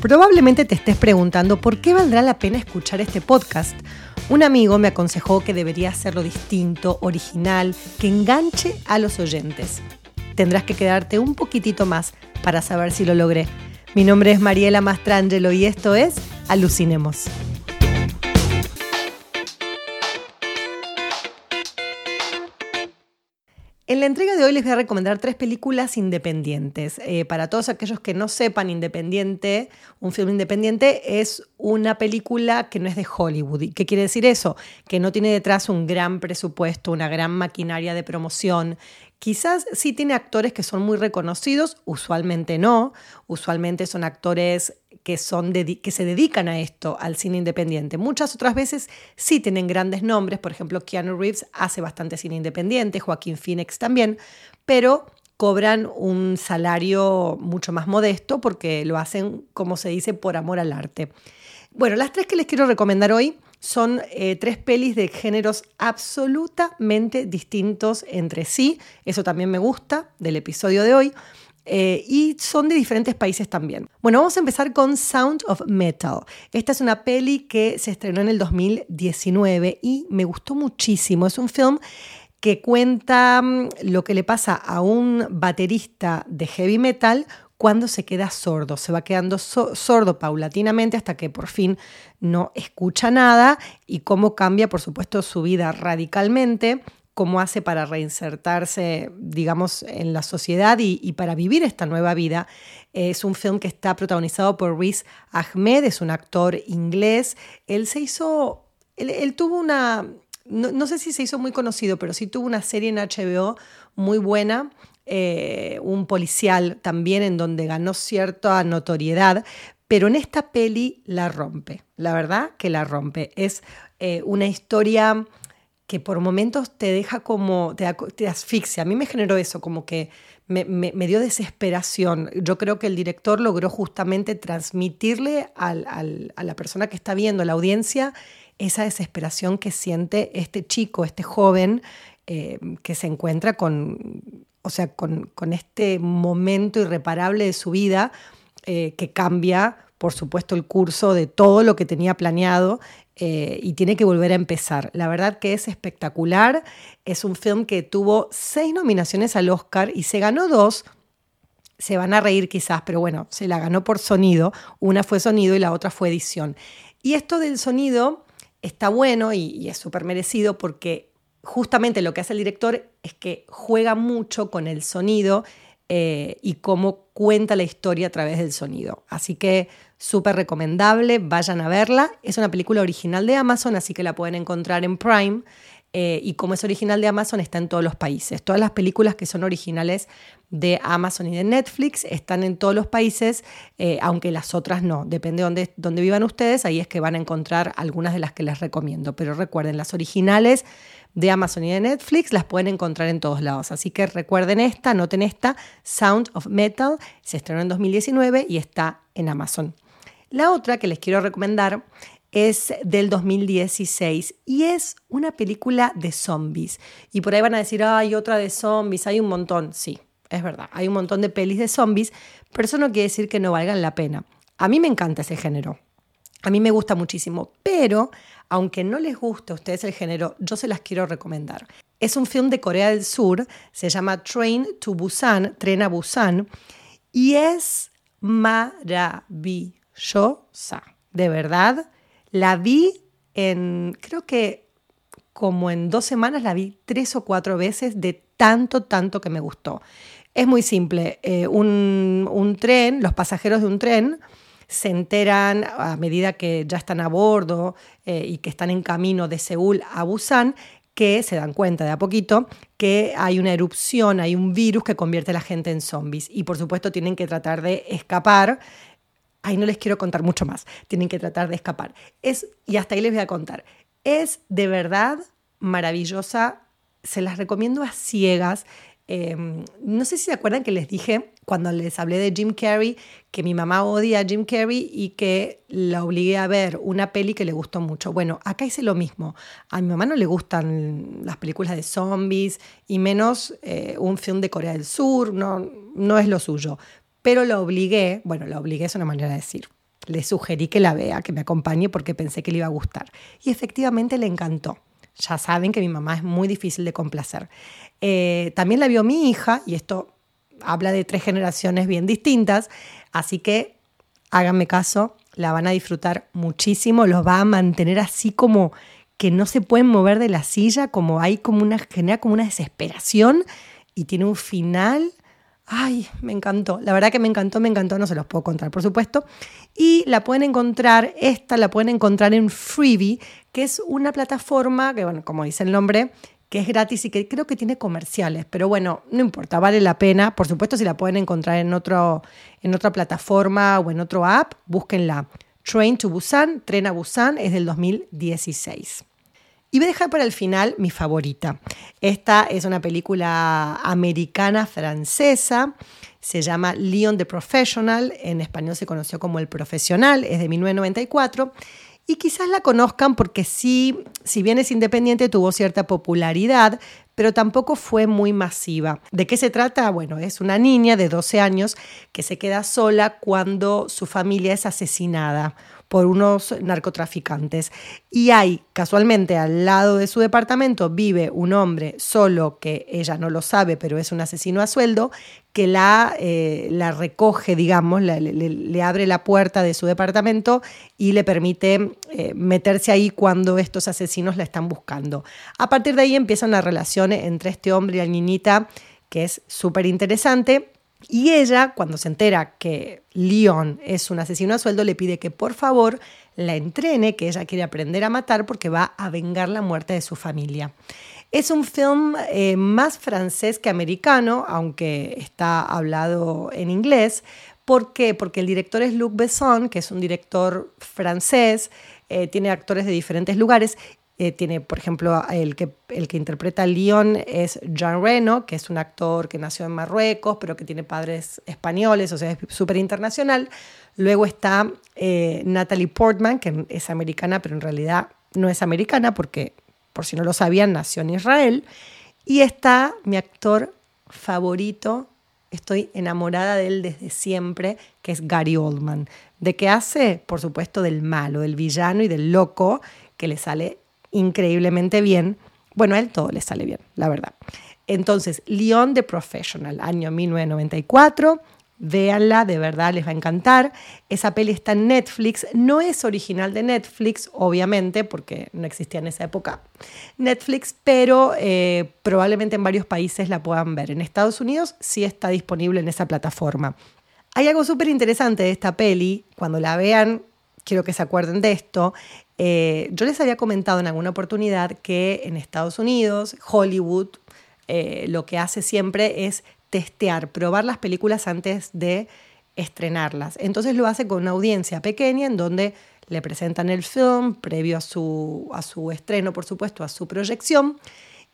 Probablemente te estés preguntando por qué valdrá la pena escuchar este podcast. Un amigo me aconsejó que debería hacerlo distinto, original, que enganche a los oyentes. Tendrás que quedarte un poquitito más para saber si lo logré. Mi nombre es Mariela Mastrangelo y esto es Alucinemos. En la entrega de hoy les voy a recomendar tres películas independientes. Eh, para todos aquellos que no sepan, Independiente, un film independiente es una película que no es de Hollywood. ¿Qué quiere decir eso? Que no tiene detrás un gran presupuesto, una gran maquinaria de promoción, Quizás sí tiene actores que son muy reconocidos, usualmente no, usualmente son actores que, son que se dedican a esto, al cine independiente. Muchas otras veces sí tienen grandes nombres, por ejemplo, Keanu Reeves hace bastante cine independiente, Joaquín Phoenix también, pero cobran un salario mucho más modesto porque lo hacen, como se dice, por amor al arte. Bueno, las tres que les quiero recomendar hoy son eh, tres pelis de géneros absolutamente distintos entre sí. Eso también me gusta del episodio de hoy. Eh, y son de diferentes países también. Bueno, vamos a empezar con Sound of Metal. Esta es una peli que se estrenó en el 2019 y me gustó muchísimo. Es un film que cuenta mm, lo que le pasa a un baterista de heavy metal cuando se queda sordo. Se va quedando sordo paulatinamente hasta que por fin no escucha nada y cómo cambia, por supuesto, su vida radicalmente, cómo hace para reinsertarse, digamos, en la sociedad y, para vivir esta nueva vida. Es un film que está protagonizado por Riz Ahmed, es un actor inglés. Él se hizo, él, tuvo una, no, no, sé si se hizo muy conocido, pero sí tuvo una serie en HBO muy buena eh, un policial también en donde ganó cierta notoriedad, pero en esta peli la rompe, la verdad que la rompe. Es eh, una historia que por momentos te deja como, te, asfixia. A mí me generó eso, como que me, dio desesperación. Yo creo que el director logró justamente transmitirle a la persona que está viendo, a la audiencia, esa desesperación que siente este chico, este joven, eh, que se encuentra con o sea, con, este momento irreparable de su vida eh, que cambia, por supuesto, el curso de todo lo que tenía planeado eh, y tiene que volver a empezar. La verdad que es espectacular. Es un film que tuvo seis nominaciones al Oscar y se ganó dos. Se van a reír quizás, pero bueno, se la ganó por sonido. Una fue sonido y la otra fue edición. Y esto del sonido está bueno y, y es súper merecido porque justamente lo que hace el director es que juega mucho con el sonido eh, y cómo cuenta la historia a través del sonido. Así que súper recomendable, vayan a verla. Es una película original de Amazon, así que la pueden encontrar en Prime. Eh, y como es original de Amazon, está en todos los países. Todas las películas que son originales de Amazon y de Netflix están en todos los países, eh, aunque las otras no. Depende de dónde vivan ustedes, ahí es que van a encontrar algunas de las que les recomiendo. Pero recuerden, las originales de Amazon y de Netflix las pueden encontrar en todos lados. Así que recuerden esta, noten esta, Sound of Metal, se estrenó en 2019 y está en Amazon. La otra que les quiero recomendar es del 2016 y es una película de zombies. Y por ahí van a decir, hay otra de zombies, hay un montón. Sí, es verdad, hay un montón de pelis de zombies, pero eso no quiere decir que no valgan la pena. A mí me encanta ese género. A mí me gusta muchísimo, pero aunque no les guste a ustedes el género, yo se las quiero recomendar. Es un film de Corea del Sur, se llama Train to Busan, Tren a Busan, y es maravillosa, de verdad la vi en, creo que como en dos semanas, la vi tres o cuatro veces de tanto, tanto que me gustó. Es muy simple, eh, un, tren, los pasajeros de un tren se enteran a medida que ya están a bordo eh, y que están en camino de Seúl a Busan, que se dan cuenta de a poquito que hay una erupción, hay un virus que convierte a la gente en zombies. Y por supuesto tienen que tratar de escapar Ahí no les quiero contar mucho más. Tienen que tratar de escapar. Es, y hasta ahí les voy a contar. Es de verdad maravillosa. Se las recomiendo a ciegas. Em, no sé si se acuerdan que les dije cuando les hablé de Jim Carrey que mi mamá odia a Jim Carrey y que la obligué a ver una peli que le gustó mucho. Bueno, acá hice lo mismo. A mi mamá no le gustan las películas de zombies y menos eh, un film de Corea del Sur, no, no es lo suyo pero la obligué, bueno, la obligué es una manera de decir, le sugerí que la vea, que me acompañe porque pensé que le iba a gustar. Y efectivamente le encantó. Ya saben que mi mamá es muy difícil de complacer. Eh, también la vio mi hija, y esto habla de tres generaciones bien distintas, así que háganme caso, la van a disfrutar muchísimo, los va a mantener así como que no se pueden mover de la silla, como hay como una, genera como una desesperación y tiene un final Ay, me encantó. La verdad que me encantó, me encantó. No se los puedo contar, por supuesto. Y la pueden encontrar, esta la pueden encontrar en Freebie, que es una plataforma que, bueno, como dice el nombre, que es gratis y que creo que tiene comerciales. Pero bueno, no importa, vale la pena. Por supuesto, si la pueden encontrar en, otro, en otra plataforma o en otro app, búsquenla. Train to Busan, Tren a Busan, es del 2016. Y voy a dejar para el final mi favorita. Esta es una película americana francesa. Se llama Leon the Professional. En español se conoció como El Profesional. Es de 1994. Y quizás la conozcan porque sí, si bien es independiente, tuvo cierta popularidad, pero tampoco fue muy masiva. ¿De qué se trata? Bueno, es una niña de 12 años que se queda sola cuando su familia es asesinada por unos narcotraficantes. Y hay, casualmente, al lado de su departamento vive un hombre solo, que ella no lo sabe, pero es un asesino a sueldo, que la, eh, la recoge, digamos, le, abre la puerta de su departamento y le permite eh, meterse ahí cuando estos asesinos la están buscando. A partir de ahí empieza una relación entre este hombre y la niñita que es súper interesante y ella, cuando se entera que Leon es un asesino a sueldo, le pide que por favor la entrene, que ella quiere aprender a matar porque va a vengar la muerte de su familia. Es un film eh, más francés que americano, aunque está hablado en inglés. ¿Por qué? Porque el director es Luc Besson, que es un director francés, eh, tiene actores de diferentes lugares eh, tiene, por ejemplo, el que, el que interpreta a Leon es Jean Reno, que es un actor que nació en Marruecos, pero que tiene padres españoles, o sea, es súper internacional. Luego está Natalie Portman, que es americana, pero en realidad no es americana porque, por si no lo sabían, nació en Israel. Y está mi actor favorito, estoy enamorada de él desde siempre, que es Gary Oldman. ¿De qué hace? Por supuesto, del malo, del villano y del loco, que le sale increíblemente bien. Bueno, a él todo le sale bien, la verdad. Entonces, Leon the Professional, año 1994. Véanla, de verdad les va a encantar. Esa peli está en Netflix. No es original de Netflix, obviamente, porque no existía en esa época Netflix, pero eh, probablemente en varios países la puedan ver. En Estados Unidos sí está disponible en esa plataforma. Hay algo súper interesante de esta peli. Cuando la vean, quiero que se acuerden de esto. Eh, yo les había comentado en alguna oportunidad que en Estados Unidos, Hollywood, eh, lo que hace siempre es testear, probar las películas antes de estrenarlas. Entonces lo hace con una audiencia pequeña en donde le presentan el film previo a su, a su estreno, por supuesto, a su proyección,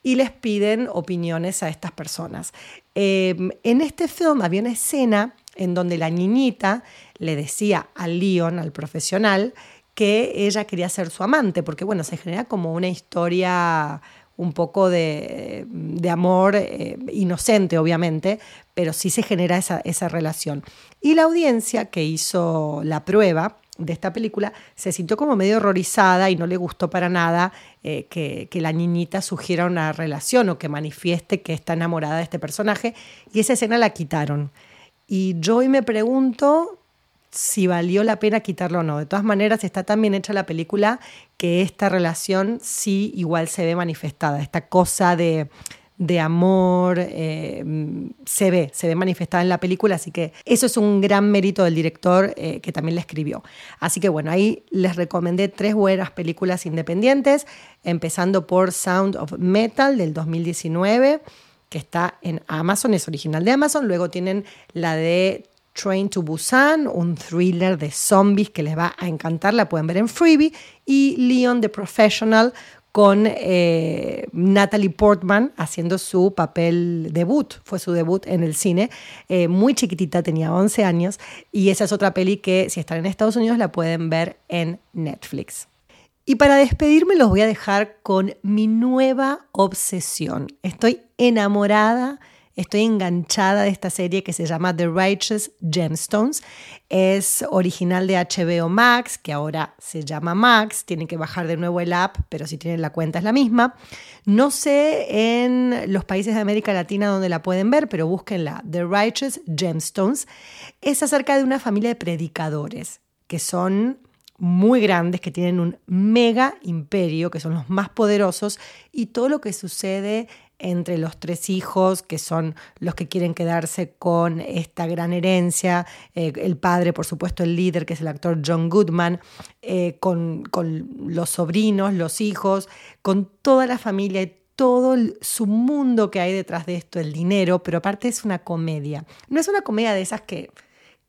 y les piden opiniones a estas personas. Em, en este film había una escena en donde la niñita le decía al Leon, al profesional, que ella quería ser su amante, porque bueno, se genera como una historia un poco de, amor eh, inocente, obviamente, pero sí se genera esa, esa relación. Y la audiencia que hizo la prueba de esta película se sintió como medio horrorizada y no le gustó para nada eh, que, que, la niñita sugiera una relación o que manifieste que está enamorada de este personaje y esa escena la quitaron. Y yo hoy me pregunto si valió la pena quitarlo o no. De todas maneras, está tan bien hecha la película que esta relación sí igual se ve manifestada. Esta cosa de, amor eh, se ve, se ve manifestada en la película, así que eso es un gran mérito del director eh, que también la escribió. Así que bueno, ahí les recomendé tres buenas películas independientes, empezando por Sound of Metal del 2019 que está en Amazon, es original de Amazon. Luego tienen la de Train to Busan, un thriller de zombies que les va a encantar, la pueden ver en Freebie, y Leon the Professional con eh, Natalie Portman haciendo su papel debut, fue su debut en el cine, eh, muy chiquitita, tenía 11 años, y esa es otra peli que si están en Estados Unidos la pueden ver en Netflix. Y para despedirme los voy a dejar con mi nueva obsesión. Estoy enamorada Estoy enganchada de esta serie que se llama The Righteous Gemstones. Es original de HBO Max, que ahora se llama Max. Tienen que bajar de nuevo el app, pero si tienen la cuenta es la misma. No sé en los países de América Latina donde la pueden ver, pero búsquenla. The Righteous Gemstones. Es acerca de una familia de predicadores que son muy grandes, que tienen un mega imperio, que son los más poderosos, y todo lo que sucede entre los tres hijos, que son los que quieren quedarse con esta gran herencia, eh, el padre, por supuesto, el líder, que es el actor John Goodman, eh, con, con, los sobrinos, los hijos, con toda la familia y todo su mundo que hay detrás de esto, el dinero, pero aparte es una comedia. No es una comedia de esas que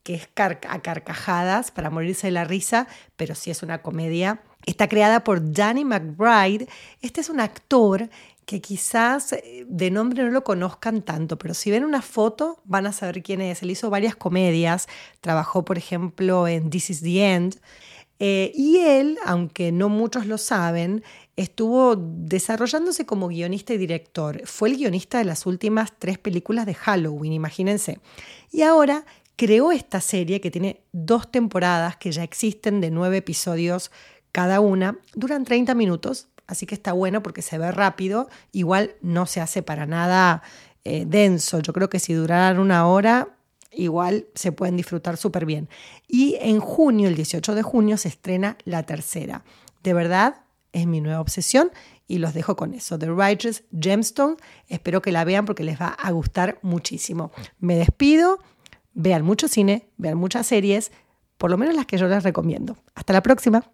que es a carcajadas para morirse de la risa, pero sí es una comedia. Está creada por Danny McBride. Este es un actor que quizás eh, de nombre no lo conozcan tanto, pero si ven una foto van a saber quién es. Él hizo varias comedias, trabajó por ejemplo en This is the End. Eh, y él, aunque no muchos lo saben, estuvo desarrollándose como guionista y director. Fue el guionista de las últimas tres películas de Halloween, imagínense. Y ahora creó esta serie que tiene dos temporadas que ya existen de nueve episodios cada una, duran 30 minutos, así que está bueno porque se ve rápido, igual no se hace para nada eh, denso, yo creo que si duraran una hora, igual se pueden disfrutar súper bien. Y en junio, el 18 de junio, se estrena la tercera. De verdad, es mi nueva obsesión y los dejo con eso. The Righteous Gemstone, espero que la vean porque les va a gustar muchísimo. Me despido vean mucho cine, vean muchas series, por lo menos las que yo les recomiendo. Hasta la próxima.